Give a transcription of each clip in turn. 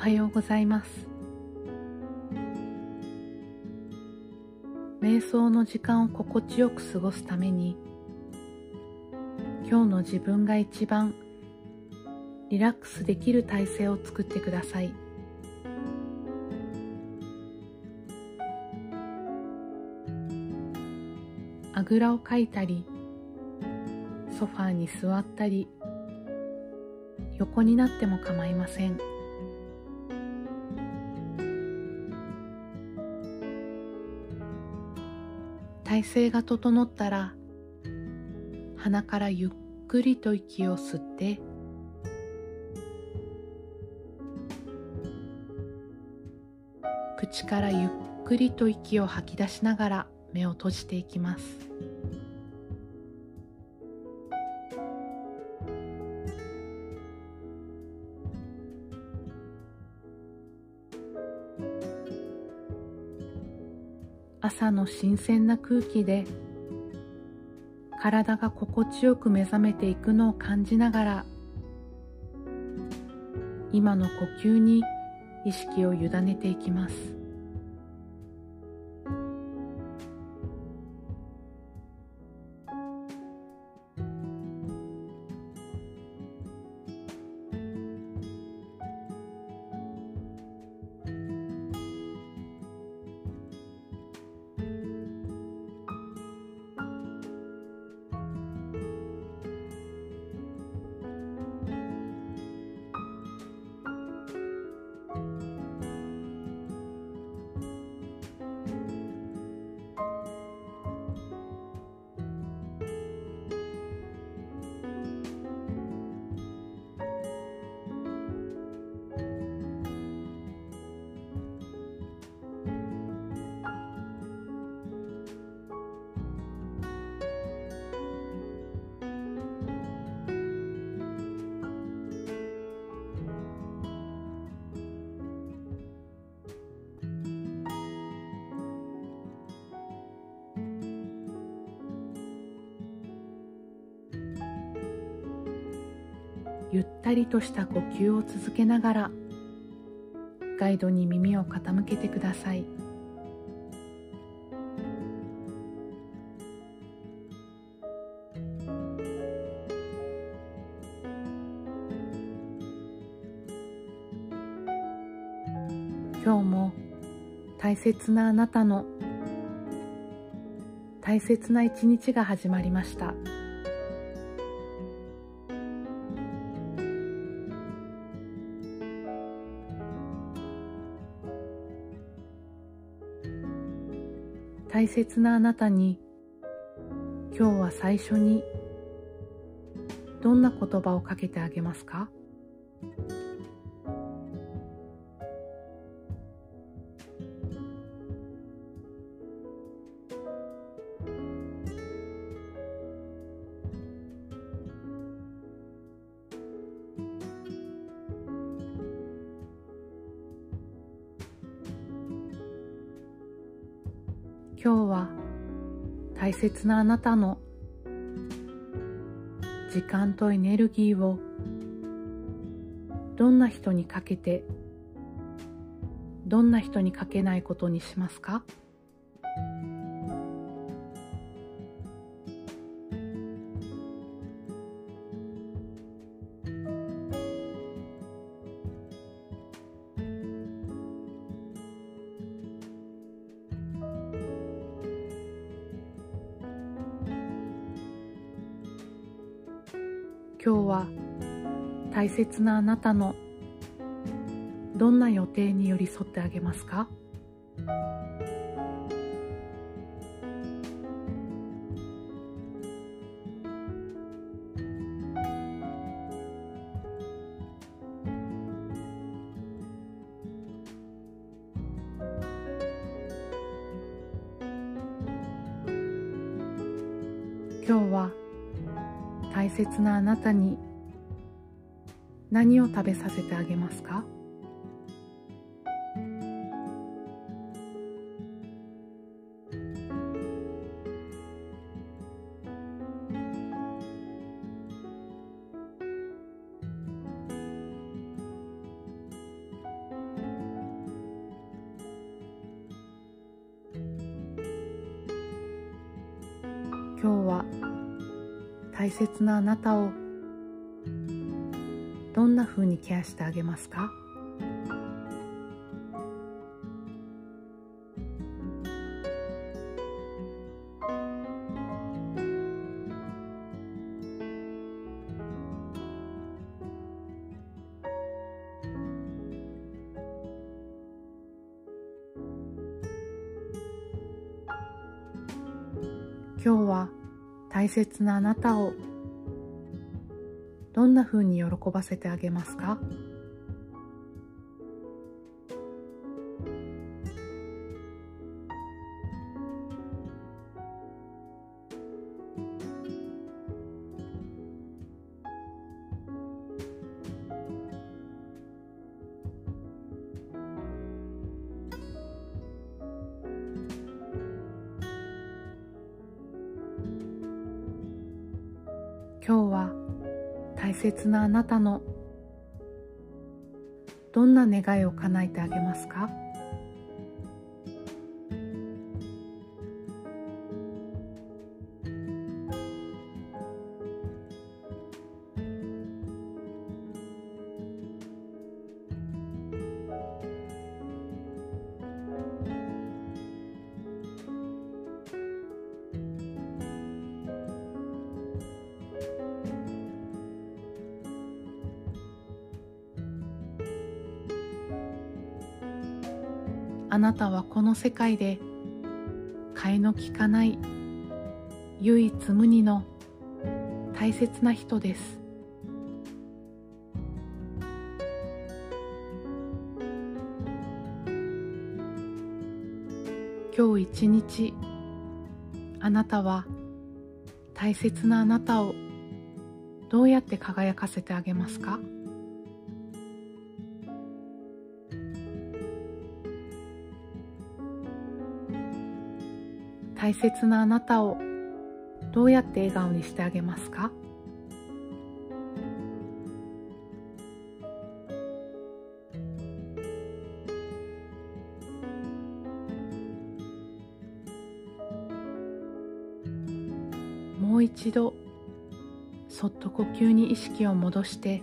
はようございます。瞑想の時間を心地よく過ごすために今日の自分が一番リラックスできる体勢を作ってください。あぐらをかいたりソファーに座ったり横になっても構いません。体勢が整ったら鼻からゆっくりと息を吸って口からゆっくりと息を吐き出しながら目を閉じていきます。朝の新鮮な空気で体が心地よく目覚めていくのを感じながら今の呼吸に意識を委ねていきます。ゆったりとした呼吸を続けながらガイドに耳を傾けてください今日も大切なあなたの大切な一日が始まりました。大切なあなたに今日は最初にどんな言葉をかけてあげますか？今日は大切なあなたの時間とエネルギーをどんな人にかけてどんな人にかけないことにしますか？今日は大切なあなたのどんな予定に寄り添ってあげますか？今日は大切なあなたに何を食べさせてあげますか？今日は大切なあなたをどんな風にケアしてあげますか？今日は大切なあなたをどんな風に喜ばせてあげますか？今日は大切なあなたのどんな願いを叶えてあげますか？あなたはこの世界で替えの利かない唯一無二の大切な人です。今日一日あなたは大切なあなたをどうやって輝かせてあげますか？大切なあなたをどうやって笑顔にしてあげますか？もう一度そっと呼吸に意識を戻して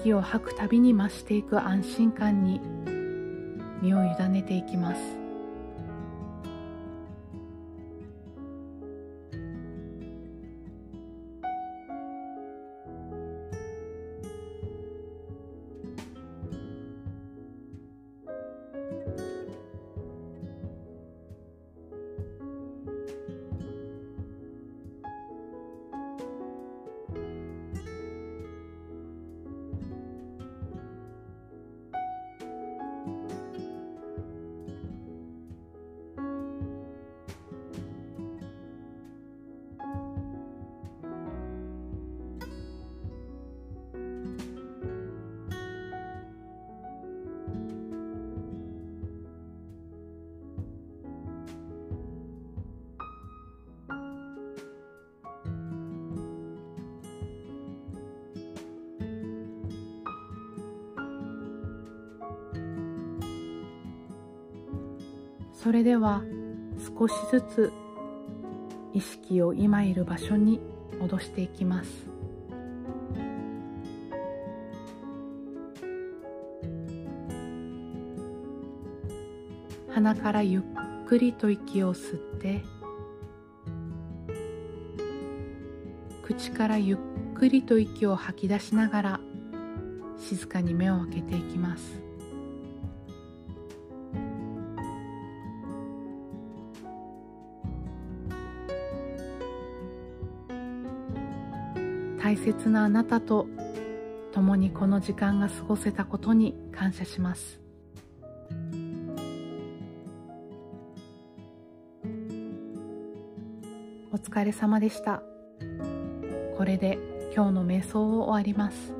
息を吐くたびに増していく安心感に身を委ねていきます。それでは少しずつ意識を今いる場所に戻していきます。鼻からゆっくりと息を吸って口からゆっくりと息を吐き出しながら静かに目を開けていきます。切なあなたと共にこの時間が過ごせたことに感謝します。お疲れ様でした。これで今日の瞑想を終わります。